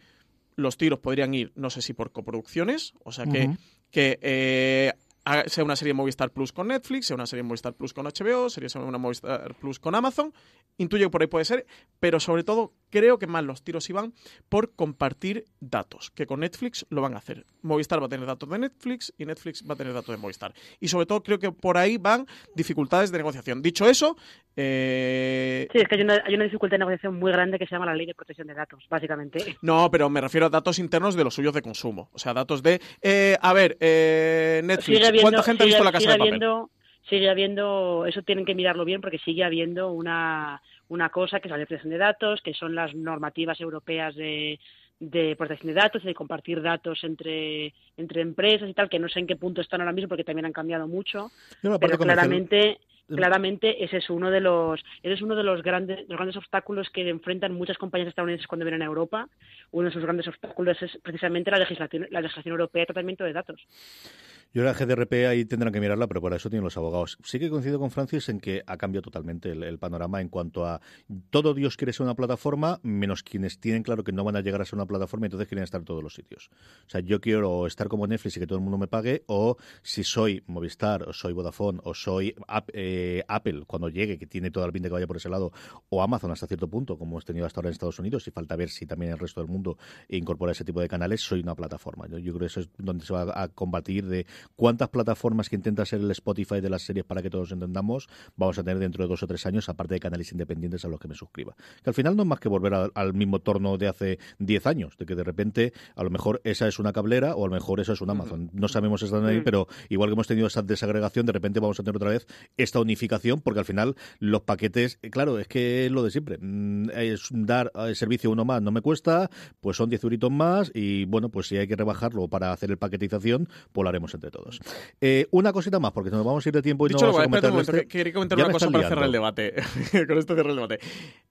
B: los tiros podrían ir, no sé si por coproducciones, o sea que, que eh, sea una serie de Movistar Plus con Netflix, sea una serie de Movistar Plus con HBO, sería una Movistar Plus con Amazon. Intuyo que por ahí puede ser, pero sobre todo creo que más los tiros iban por compartir datos, que con Netflix lo van a hacer. Movistar va a tener datos de Netflix y Netflix va a tener datos de Movistar. Y sobre todo creo que por ahí van dificultades de negociación. Dicho eso, eh,
C: Sí, es que hay una, hay una dificultad de negociación muy grande que se llama la ley de protección de datos, básicamente.
B: No, pero me refiero a datos internos de los suyos de consumo. O sea, datos de. eh, a ver, eh, Netflix.
C: Sigue habiendo,
B: ¿Cuánta gente ha
C: sigue-
B: visto la casa
C: sigue
B: de papel?
C: habiendo, sigue habiendo, eso tienen que mirarlo bien porque sigue habiendo una, una cosa que es la protección de datos, que son las normativas europeas de, de protección de datos y de compartir datos entre, entre empresas y tal, que no sé en qué punto están ahora mismo porque también han cambiado mucho, pero claramente claramente ese es uno de los ese es uno de los grandes los grandes obstáculos que enfrentan muchas compañías estadounidenses cuando vienen a Europa. Uno de sus grandes obstáculos es precisamente la legislación la legislación europea de tratamiento de datos
A: Yo la GDRP ahí tendrán que mirarla, pero para eso tienen los abogados. Sí que coincido con Francis en que ha cambiado totalmente el, panorama en cuanto a todo Dios quiere ser una plataforma, menos quienes tienen claro que no van a llegar a ser una plataforma y entonces quieren estar en todos los sitios. O sea, yo quiero estar como Netflix y que todo el mundo me pague, o si soy Movistar, o soy Vodafone, o soy eh, Apple, cuando llegue, que tiene todo el pinta que vaya por ese lado, o Amazon hasta cierto punto, como hemos tenido hasta ahora en Estados Unidos, y falta ver si también el resto del mundo incorpora ese tipo de canales, soy una plataforma. Yo, yo creo que eso es donde se va a combatir de cuántas plataformas que intenta ser el Spotify de las series para que todos entendamos vamos a tener dentro de dos o tres años, aparte de canales independientes a los que me suscriba. Que al final no es más que volver al, al mismo torno de hace 10 años, de que de repente a lo mejor esa es una cablera o a lo mejor eso es un Amazon. No sabemos están ahí,
C: Mm.
A: pero igual que hemos tenido esa desagregación, de repente vamos a tener otra vez esta unificación, porque al final los paquetes, eh, claro, es que es lo de siempre. Mm, Es dar eh, servicio uno más no me cuesta, pues son 10 euritos más y bueno, pues si hay que rebajarlo para hacer el paquetización, pues lo haremos entre todos. Eh, una cosita más, porque nos vamos a ir de tiempo y
B: Dicho
A: no
B: lo
A: vamos a
B: cual, un
A: comentar
B: momento,
A: este.
B: que quería comentar
A: Ya
B: una cosa para cerrar el debate. Con esto cierro el debate.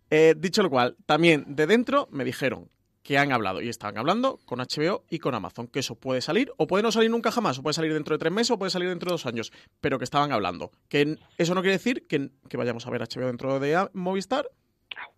B: Eh, dicho lo cual, también de dentro me dijeron que han hablado y estaban hablando con HBO y con Amazon, que eso puede salir o puede no salir nunca jamás, o puede salir dentro de tres meses o puede salir dentro de dos años, pero que estaban hablando. Que eso no quiere decir que, que vayamos a ver HBO dentro de A- Movistar,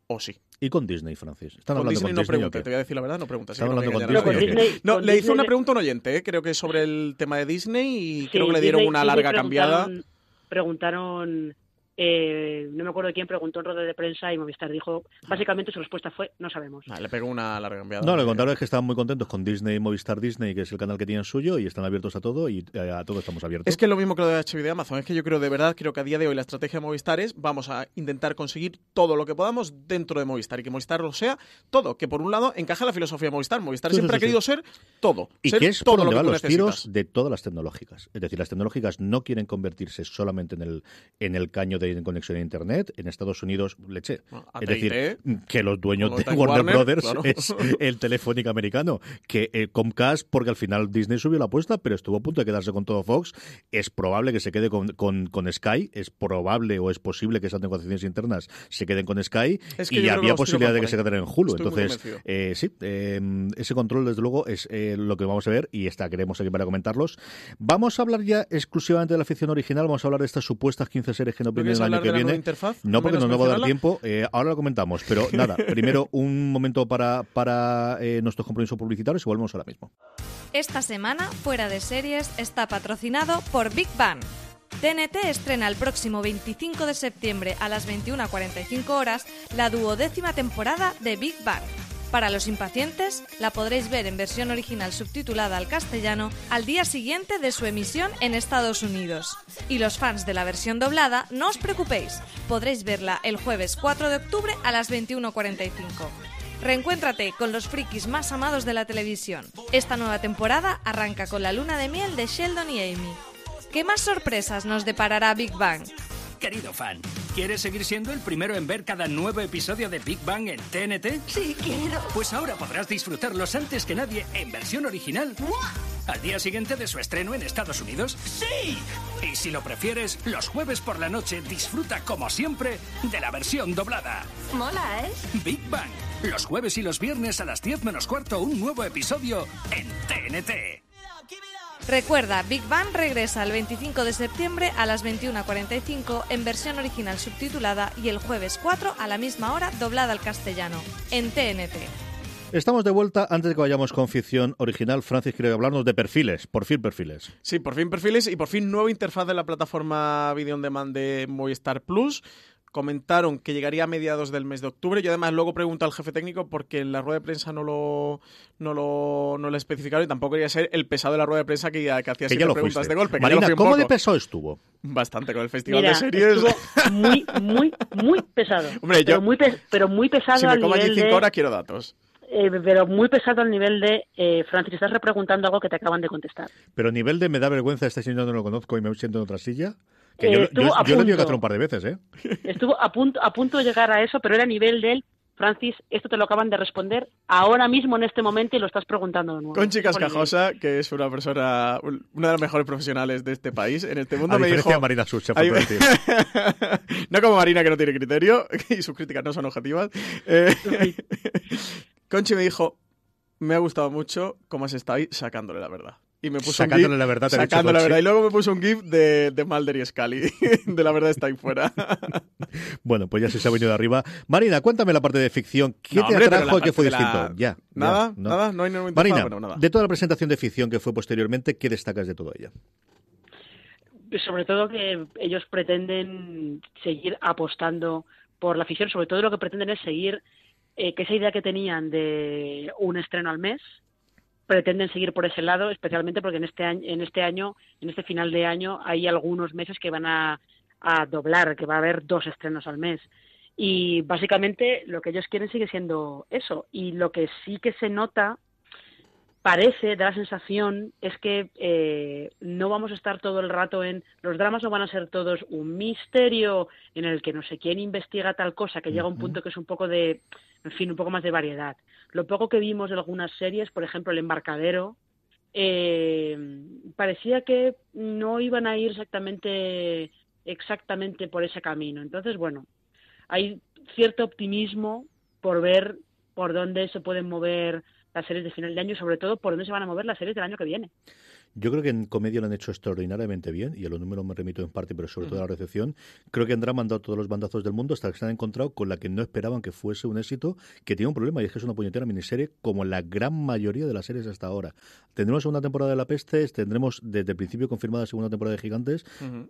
B: o sí.
A: Y con Disney, Francis. Están
B: Con
A: hablando
B: Disney
A: con
B: no
A: Disney. ¿o
B: pregunte,
A: qué?
B: te voy a decir la verdad, no preguntas.
A: Están hablando con
C: No,
A: Disney.
C: Disney,
B: No,
C: con
B: le hizo
C: Disney
B: una pregunta a un oyente, eh, creo que sobre el tema de Disney y
C: Sí,
B: creo que le dieron
C: Disney-
B: una
C: Disney
B: larga cambiada.
C: preguntaron- Preguntaron eh, no me acuerdo quién preguntó en rueda de prensa y Movistar dijo, básicamente su respuesta fue, no sabemos.
B: Ah, le pegó una larga enviada.
A: No, le contaron es que estaban muy contentos con Disney, Movistar Disney, que es el canal que tienen suyo, y están abiertos a todo, y eh, a todo estamos abiertos.
B: Es que es lo mismo que lo de HBO de Amazon, es que yo creo de verdad, creo que a día de hoy la estrategia de Movistar es, vamos a intentar conseguir todo lo que podamos dentro de Movistar, y que Movistar lo sea todo, que por un lado encaja la filosofía de Movistar. Movistar
A: Sí,
B: siempre
A: sí,
B: ha querido ser todo.
A: Y
B: ser
A: que es
B: todo
A: por donde
B: lo que
A: van los
B: necesitas.
A: tiros de todas las tecnológicas. Es decir, las tecnológicas no quieren convertirse solamente en el, en el caño de conexión a Internet. En Estados Unidos, leche.
B: Bueno,
A: Es decir, que los dueños de
B: en
A: Warner,
B: Warner,
A: Brothers
B: claro.
A: es el telefónica americano. Que eh, Comcast, porque al final Disney subió la apuesta, pero estuvo a punto de quedarse con todo Fox. Es probable que se quede con, con, con Sky. Es probable o es posible que esas negociaciones internas se queden con Sky.
B: Es que
A: y había posibilidad de que se quedaran en Hulu.
B: Estoy
A: Entonces, eh, sí, eh, ese control, desde luego, es eh, lo que vamos a ver y está, queremos aquí para comentarlos. Vamos a hablar ya exclusivamente de la ficción original, vamos a hablar de estas supuestas 15 series que no
B: ¿No
A: vienen
B: quieres
A: el año
B: hablar
A: que
B: de la nueva
A: viene.
B: interfaz?
A: No, porque no nos va a dar tiempo. Eh, ahora lo comentamos, pero nada, primero un momento para, para eh, nuestros compromisos publicitarios y volvemos ahora mismo.
D: Esta semana, Fuera de Series está patrocinado por Big Bang. TNT estrena el próximo 25 de septiembre a las 21.45 horas la duodécima temporada de Big Bang. Para los impacientes, la podréis ver en versión original subtitulada al castellano al día siguiente de su emisión en Estados Unidos. Y los fans de la versión doblada, no os preocupéis, podréis verla el jueves 4 de octubre a las 21.45. Reencuéntrate con los frikis más amados de la televisión. Esta nueva temporada arranca con la luna de miel de Sheldon y Amy. ¿Qué más sorpresas nos deparará Big Bang?
E: Querido fan, ¿quieres seguir siendo el primero en ver cada nuevo episodio de Big Bang en TNT?
F: Sí, quiero.
E: Pues ahora podrás disfrutarlos antes que nadie en versión original. Al día siguiente de su estreno en Estados Unidos. ¡Sí! Y si lo prefieres, los jueves por la noche disfruta como siempre de la versión doblada.
F: Mola, ¿eh?
E: Big Bang. Los jueves y los viernes a las 10 menos cuarto un nuevo episodio en TNT.
D: Recuerda, Big Bang regresa el 25 de septiembre a las 21.45 en versión original subtitulada y el jueves 4 a la misma hora doblada al castellano, en TNT.
A: Estamos de vuelta. Antes de que vayamos con ficción original, Francis quiere hablarnos de perfiles. Por fin, perfiles.
B: Sí, por fin perfiles y por fin nueva interfaz de la plataforma Video On Demand de Movistar Plus. Comentaron que llegaría a mediados del mes de octubre. Yo además luego pregunto al jefe técnico porque en la rueda de prensa no lo, no lo, no lo especificaron y tampoco quería ser el pesado de la rueda de prensa que, que hacía siempre preguntas
A: fuiste.
B: de golpe.
A: Marina, ¿cómo de pesado estuvo?
B: Bastante con el festival
C: Mira,
B: de series.
C: muy, muy, muy pesado.
B: Hombre, yo-
C: pero, muy pe- pero muy pesado
B: si me
C: al
B: como allí
C: nivel
B: cinco
C: de...
B: horas quiero datos.
C: eh, pero muy pesado al nivel de... Eh, Francis, estás repreguntando algo que te acaban de contestar.
A: Pero nivel de me da vergüenza, este señor no lo conozco y me siento en otra silla. Que yo,
C: estuvo
A: yo,
C: a
A: yo que hacer un par de veces, ¿eh?
C: Estuvo a punto, a punto de llegar a eso, pero era a nivel del... Francis, esto te lo acaban de responder ahora mismo en este momento y lo estás preguntando de nuevo.
B: Conchi. Cascajosa, que es una persona, una de las mejores profesionales de este país, en este mundo
A: A
B: me dijo...
A: de Marina
B: Ahí-
A: falta decir.
B: no como Marina, que no tiene criterio, y sus críticas no son objetivas. Eh, Conchi me dijo, me ha gustado mucho cómo se estáis sacándole la verdad. Y me puso
A: Sacándole
B: un gif,
A: la verdad,
B: sacándole la verdad. Y luego me puso un gif de, de Mulder y Scully, de la verdad está ahí fuera.
A: Bueno, pues ya se, se ha venido de arriba. Marina, cuéntame la parte de ficción. ¿Qué
B: No,
A: te
B: hombre,
A: atrajo y qué fue
B: la-
A: distinto? Ya. ya,
B: Nada,
A: no.
B: nada, no hay ningún
A: Marina,
B: bueno, nada.
A: de toda la presentación de ficción que fue posteriormente, ¿qué destacas de todo ella?
C: sobre todo que ellos pretenden seguir apostando por la ficción, sobre todo lo que pretenden es seguir eh, que esa idea que tenían de un estreno al mes, pretenden seguir por ese lado, especialmente porque en este año, en este año, en este final de año, hay algunos meses que van a, a doblar, que va a haber dos estrenos al mes. Y básicamente lo que ellos quieren sigue siendo eso. Y lo que sí que se nota parece, da la sensación, es que eh, no vamos a estar todo el rato en. Los dramas no van a ser todos un misterio en el que no sé quién investiga tal cosa, que llega a un punto que es un poco de. En fin, un poco más de variedad. Lo poco que vimos de algunas series, por ejemplo, El Embarcadero, eh, parecía que no iban a ir exactamente, exactamente por ese camino. Entonces, bueno, hay cierto optimismo por ver por dónde se pueden mover las series de final de año sobre todo por dónde se van a mover las series del año que viene.
A: Yo creo que en comedia lo han hecho extraordinariamente bien, y a los números me remito en parte, pero sobre todo a la recepción. Creo que han dado todos los bandazos del mundo hasta que se han encontrado con la que no esperaban que fuese un éxito, que tiene un problema, y es que es una puñetera miniserie como la gran mayoría de las series hasta ahora. Tendremos segunda temporada de La Peste, tendremos desde el principio confirmada segunda temporada de Gigantes,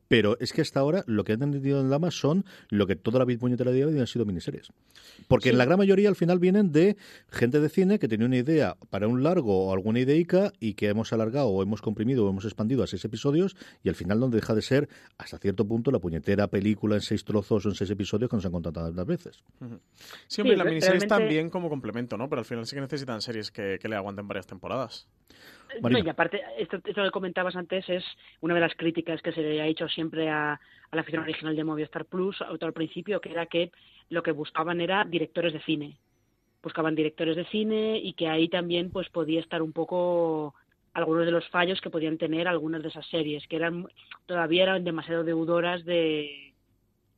A: pero es que hasta ahora lo que han entendido en Dama son lo que toda la vida puñetera de hoy han sido miniseries. Porque en la gran mayoría al final vienen de gente de cine que tenía una idea para un largo o alguna ideica y que hemos alargado o hemos comprimido o hemos expandido a seis episodios y al final no deja de ser hasta cierto punto la puñetera película en seis trozos o en seis episodios que nos han contado tantas veces.
B: Sí, hombre, la miniserie está bien como complemento, ¿no? Pero al final sí que necesitan series que, le aguanten varias temporadas.
C: y aparte, esto, esto, que comentabas antes es una de las críticas que se le ha hecho siempre a, a la afición original de Movistar Plus, al principio, que era que lo que buscaban era directores de cine buscaban directores de cine y que ahí también pues podía estar un poco algunos de los fallos que podían tener algunas de esas series que eran todavía eran demasiado deudoras de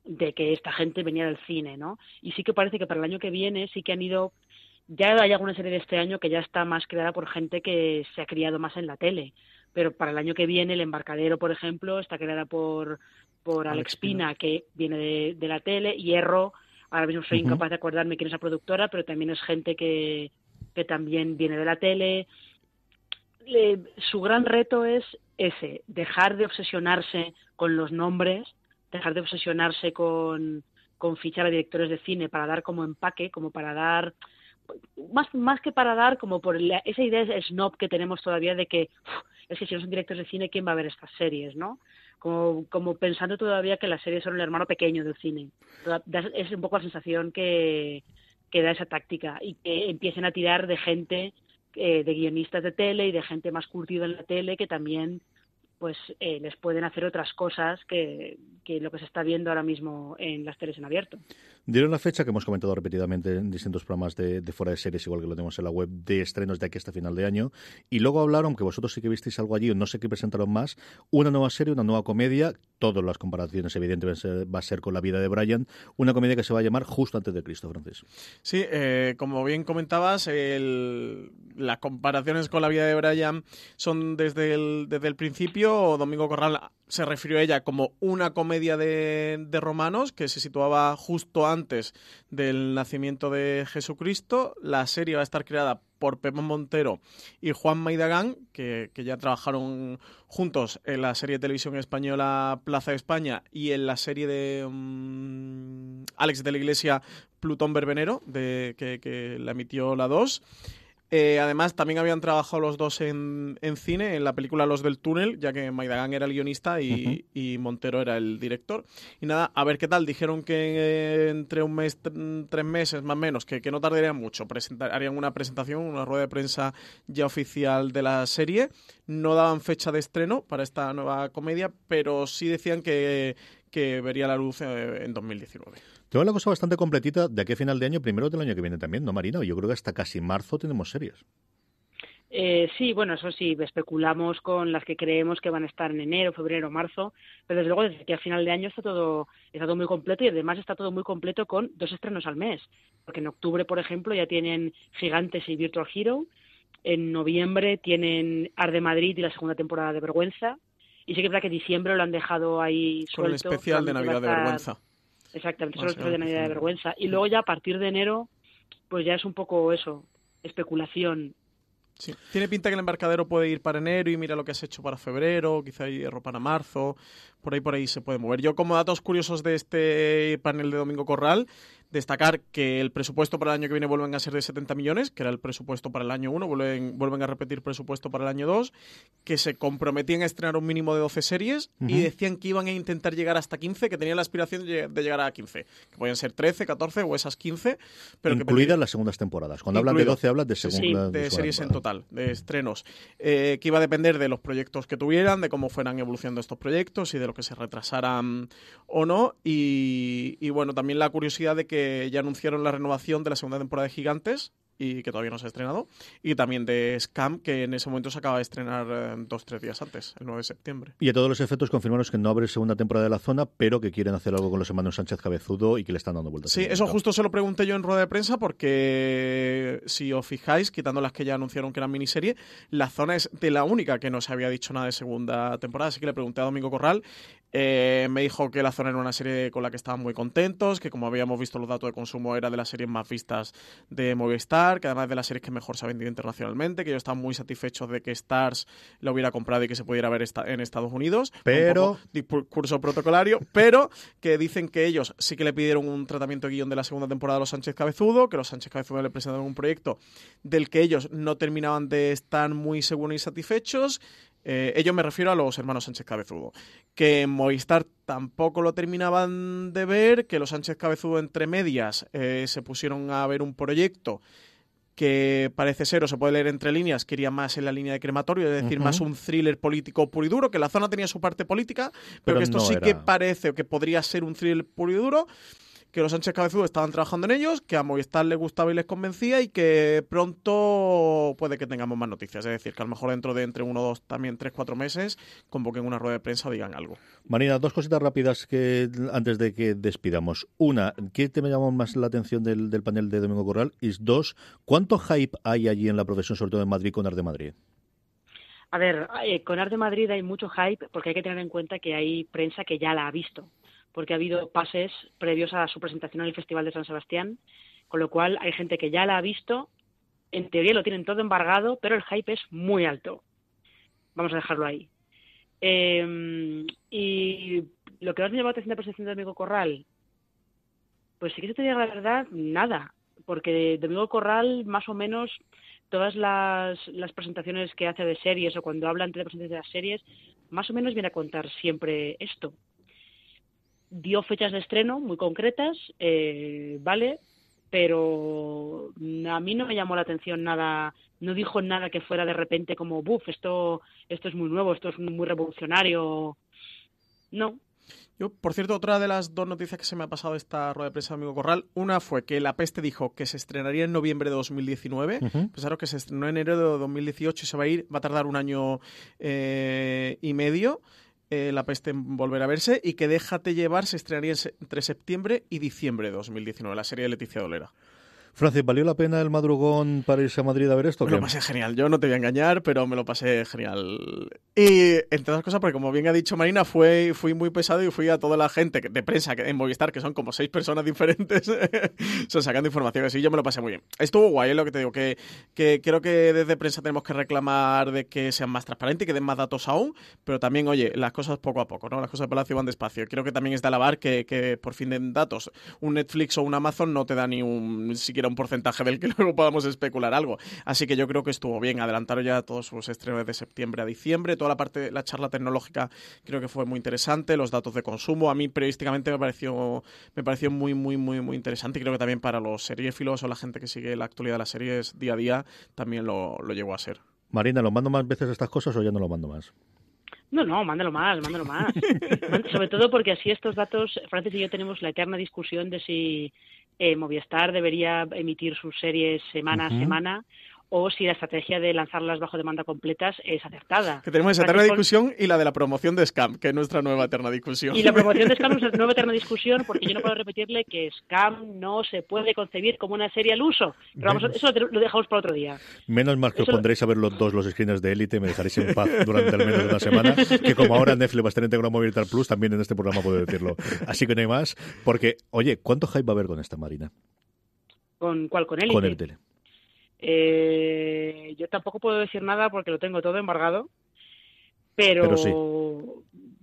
C: de que esta gente venía del cine, ¿no? Y sí que parece que para el año que viene sí que han ido ya hay alguna serie de este año que ya está más creada por gente que se ha criado más en la tele, pero para el año que viene el embarcadero, por ejemplo, está creada por por Alex, Pina, que viene de, de la tele, Hierro Ahora mismo soy incapaz de acordarme quién es la productora, pero también es gente que, que también viene de la tele. Su gran reto es ese, dejar de obsesionarse con los nombres, dejar de obsesionarse con, fichar a directores de cine para dar como empaque, como para dar más, más que para dar, como por esa idea snob que tenemos todavía de que es que si no son directores de cine, ¿quién va a ver estas series, no? Como, como pensando todavía que las series son el hermano pequeño del cine. Es un poco la sensación que, que da esa táctica y que empiecen a tirar de gente, eh, de guionistas de tele y de gente más curtida en la tele que también pues eh, les pueden hacer otras cosas que, que, lo que se está viendo ahora mismo en las teles en abierto.
A: Dieron la fecha que hemos comentado repetidamente en distintos programas de, fuera de series, igual que lo tenemos en la web, de estrenos de aquí hasta final de año. Y luego hablaron, que vosotros sí que visteis algo allí, o no sé qué presentaron más, una nueva serie, una nueva comedia. Todas las comparaciones, evidentemente, va a ser con la vida de Brian. Una comedia que se va a llamar Justo antes de Cristo, Francis.
B: Sí, eh, como bien comentabas, las comparaciones con la vida de Brian son desde el, desde el principio Domingo Corral se refirió a ella como una comedia de, romanos que se situaba justo antes del nacimiento de Jesucristo. La serie va a estar creada por Pepe Montero y Juan Maidagán, que, ya trabajaron juntos en la serie de televisión española Plaza de España y en la serie de mm, Alex de la Iglesia Plutón Verbenero, de, que, que la emitió la 2. Eh, además, también habían trabajado los dos en, cine, en la película Los del Túnel, ya que Maidagan era el guionista y, Montero era el director. Y nada, a ver qué tal. Dijeron que eh, entre un mes, tres meses más o menos, que, no tardarían mucho. harían una presentación, una rueda de prensa ya oficial de la serie. No daban fecha de estreno para esta nueva comedia, pero sí decían que, que vería la luz eh, en 2019.
A: Tengo la cosa bastante completita de aquí a final de año, primero del año que viene también, ¿no, Marina? Yo creo que hasta casi marzo tenemos series.
C: Eh, sí, bueno, eso sí, especulamos con las que creemos que van a estar en enero, febrero, marzo, pero desde luego desde que a final de año está todo, está todo muy completo y además está todo muy completo con dos estrenos al mes, porque en octubre, por ejemplo, ya tienen Gigantes y Virtual Hero, en noviembre tienen Arde Madrid y la segunda temporada de Vergüenza, y sí que es verdad que diciembre lo han dejado ahí suelto.
B: Con el especial de Navidad de Vergüenza.
C: Exactamente, solo el de Navidad de vergüenza. Y luego ya a partir de enero, pues ya es un poco eso, especulación.
B: Sí. Tiene pinta que el embarcadero puede ir para enero y mira lo que has hecho para febrero, quizá hierro para marzo, por ahí por ahí se puede mover. Yo como datos curiosos de este panel de Domingo Corral, Destacar que el presupuesto para el año que viene vuelven a ser de 70 millones, que era el presupuesto para el año 1, vuelven, vuelven a repetir presupuesto para el año 2, que se comprometían a estrenar un mínimo de 12 series y decían que iban a intentar llegar hasta 15, que tenían la aspiración de llegar a 15, que podían ser 13, 14 o esas 15. Pero
A: Incluidas las segundas temporadas. Cuando hablan de 12 hablan de
B: segundas. de, series en total, de estrenos. Eh, que iba a depender de los proyectos que tuvieran, de cómo fueran evolucionando estos proyectos y de lo que se retrasaran o no. y bueno, también la curiosidad de que ya anunciaron la renovación de la segunda temporada de Gigantes, y que todavía no se ha estrenado. Y también de Scam, que en ese momento se acaba de estrenar eh, dos tres días antes, el 9 de septiembre.
A: Y a todos los efectos confirmaros que no abre segunda temporada de la zona, pero que quieren hacer algo con los hermanos Sánchez Cabezudo y que le están dando vueltas.
B: Sí, eso justo se lo pregunté yo en rueda de prensa porque si os fijáis, quitando las que ya anunciaron que eran miniserie, la zona es de la única que no se había dicho nada de segunda temporada, así que le pregunté a Domingo Corral eh, me dijo que La Zona era una serie con la que estaban muy contentos, que como habíamos visto los datos de consumo era de las series más vistas de Movistar, que además de las series que mejor se ha vendido internacionalmente, que ellos estaban muy satisfechos de que Stars lo hubiera comprado y que se pudiera ver en Estados Unidos.
A: Pero...
B: Discurso protocolario, pero que dicen que ellos sí que le pidieron un tratamiento de guion de la segunda temporada a los Sánchez Cabezudo, que los Sánchez Cabezudo le presentaron un proyecto del que ellos no terminaban de estar muy seguros y satisfechos eh, ellos me refiero a los hermanos Sánchez Cabezudo, que en Movistar tampoco lo terminaban de ver, que los Sánchez Cabezudo entre medias eh, se pusieron a ver un proyecto que parece ser, o se puede leer entre líneas, que iría más en la línea de crematorio, es decir, más un thriller político puro y duro, que la zona tenía su parte política, pero, que esto sí que parece que podría ser un thriller puro y duro que los Sánchez Cabezudo estaban trabajando en ellos, que a Movistar les gustaba y les convencía y que pronto puede que tengamos más noticias. Es decir, que a lo mejor dentro de entre uno, dos, también tres, cuatro meses convoquen una rueda de prensa o digan algo.
A: Marina, dos cositas rápidas que antes de que despidamos. Una, ¿qué te me llamó más la atención del, panel de Domingo Corral? Y dos, ¿cuánto hype hay allí en la profesión, sobre todo en Madrid, con Arte Madrid?
C: A ver, eh, con Arte Madrid hay mucho hype porque hay que tener en cuenta que hay prensa que ya la ha visto porque ha habido pases previos a su presentación en el Festival de San Sebastián, con lo cual hay gente que ya la ha visto, en teoría lo tienen todo embargado, pero el hype es muy alto. Vamos a dejarlo ahí. Em, y lo que más me llamó la atención de la presentación de Domingo Corral, pues sí que se te diga la verdad, nada, porque Domingo Corral más o menos todas las, las presentaciones que hace de series o cuando habla entre presentaciones de las series, más o menos viene a contar siempre esto, dio fechas de estreno muy concretas, eh, vale, pero a mí no me llamó la atención nada, no dijo nada que fuera de repente como, buf, esto, esto es muy nuevo, esto es muy revolucionario. No.
B: Yo, por cierto, otra de las dos noticias que se me ha pasado esta rueda de prensa de Amigo Corral, una fue que La Peste dijo que se estrenaría en noviembre de 2019, pensaron que se estrenó en enero de 2018 y se va a ir, va a tardar un año eh, y medio. Eh, la peste volver a verse y que Déjate llevar se estrenaría entre septiembre y diciembre de 2019, la serie de Leticia Dolera.
A: Francis, ¿valió la pena el madrugón para irse a Madrid a ver esto?
B: Me lo pasé genial. Yo no te voy a engañar, pero me lo pasé genial. Y entre otras cosas, porque como bien ha dicho Marina, fue, fui muy pesado y fui a toda la gente de prensa en Movistar, que son como seis personas diferentes, son sacando información. Así yo me lo pasé muy bien. Estuvo guay, es lo que te digo, que, que creo que desde prensa tenemos que reclamar de que sean más transparentes y que den más datos aún, pero también, oye, las cosas poco a poco, ¿no? Las cosas de Palacio van despacio. Creo que también es de alabar que, que por fin den datos. Un Netflix o un Amazon no te da ni un siquiera un porcentaje del que luego podamos especular algo. Así que yo creo que estuvo bien. Adelantaron ya todos sus estrenos de septiembre a diciembre. Toda la parte, la charla tecnológica creo que fue muy interesante. Los datos de consumo a mí periodísticamente me pareció, me pareció muy, muy, muy, muy interesante. Y creo que también para los seriéfilos o la gente que sigue la actualidad de las series día a día también lo, lo llegó a ser.
A: Marina, ¿lo mando más veces estas cosas o ya no lo mando más?
C: No, no, mándalo más, mándalo más. Sobre todo porque así estos datos, Francis y yo tenemos la eterna discusión de si eh, Movistar debería emitir sus series semana a semana o si la estrategia de lanzarlas bajo demanda completas es acertada.
B: Que tenemos esa eterna discusión y la de la promoción de Scam, que es nuestra nueva eterna discusión.
C: Y la promoción de Scam es nuestra nueva eterna discusión porque yo no puedo repetirle que Scam no se puede concebir como una serie al uso. Pero vamos, eso lo dejamos para otro día.
A: Menos mal que os pondréis a ver los dos los screeners de Élite, me dejaréis en paz durante al menos de una semana, que como ahora Netflix va a estar integrado Movistar Plus, también en este programa puedo decirlo. Así que no hay más, porque, oye, ¿cuánto hype va a haber con esta Marina?
C: ¿Con cuál? ¿Con Élite?
A: Con el tele.
C: Eh, yo tampoco puedo decir nada porque lo tengo todo embargado, pero,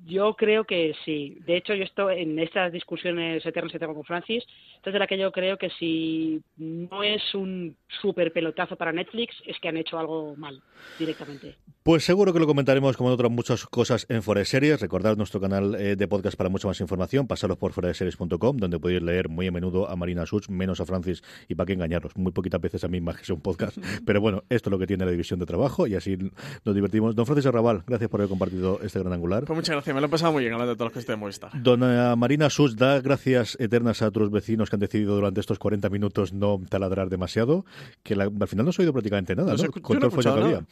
C: yo creo que sí. De hecho, yo estoy en estas discusiones eternas que tengo con Francis, entonces la que yo creo que si no es un súper pelotazo para Netflix, es que han hecho algo mal directamente.
A: Pues seguro que lo comentaremos como en otras muchas cosas en Fuera de Series. Recordad nuestro canal eh, de podcast para mucha más información. Pasaros por series.com donde podéis leer muy a menudo a Marina Such, menos a Francis, y para qué engañaros. Muy poquitas veces a mí más que sea un podcast. Pero bueno, esto es lo que tiene la división de trabajo y así nos divertimos. Don Francis Arrabal, gracias por haber compartido este gran angular.
B: Pues muchas gracias, me lo he pasado muy bien hablando de todos los que estoy
A: de Dona Marina Sus da gracias eternas a otros vecinos que han decidido durante estos 40 minutos no taladrar demasiado, que al final no se ha oído prácticamente nada, ¿no?
B: Con todo el
C: que había.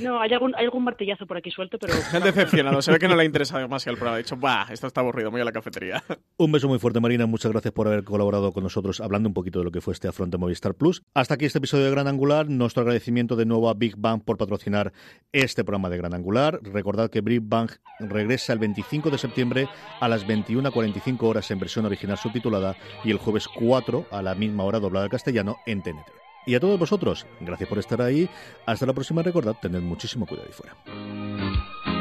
C: No, hay algún, hay algún martillazo por aquí suelto, pero...
B: Se han decepcionado, se ve que no le ha interesado demasiado el programa. Ha dicho, bah, esto está aburrido, voy a la cafetería.
A: Un beso muy fuerte, Marina. Muchas gracias por haber colaborado con nosotros hablando un poquito de lo que fue este afronte Movistar Plus. Hasta aquí este episodio de Gran Angular. Nuestro agradecimiento de nuevo a Big Bang por patrocinar este programa de Gran Angular. Recordad que Big Bang regresa el 25 de septiembre a las 21.45 horas en versión original subtitulada y el jueves 4 a la misma hora doblada al castellano en TNT. Y a todos vosotros, gracias por estar ahí. Hasta la próxima. Recordad, tened muchísimo cuidado ahí fuera.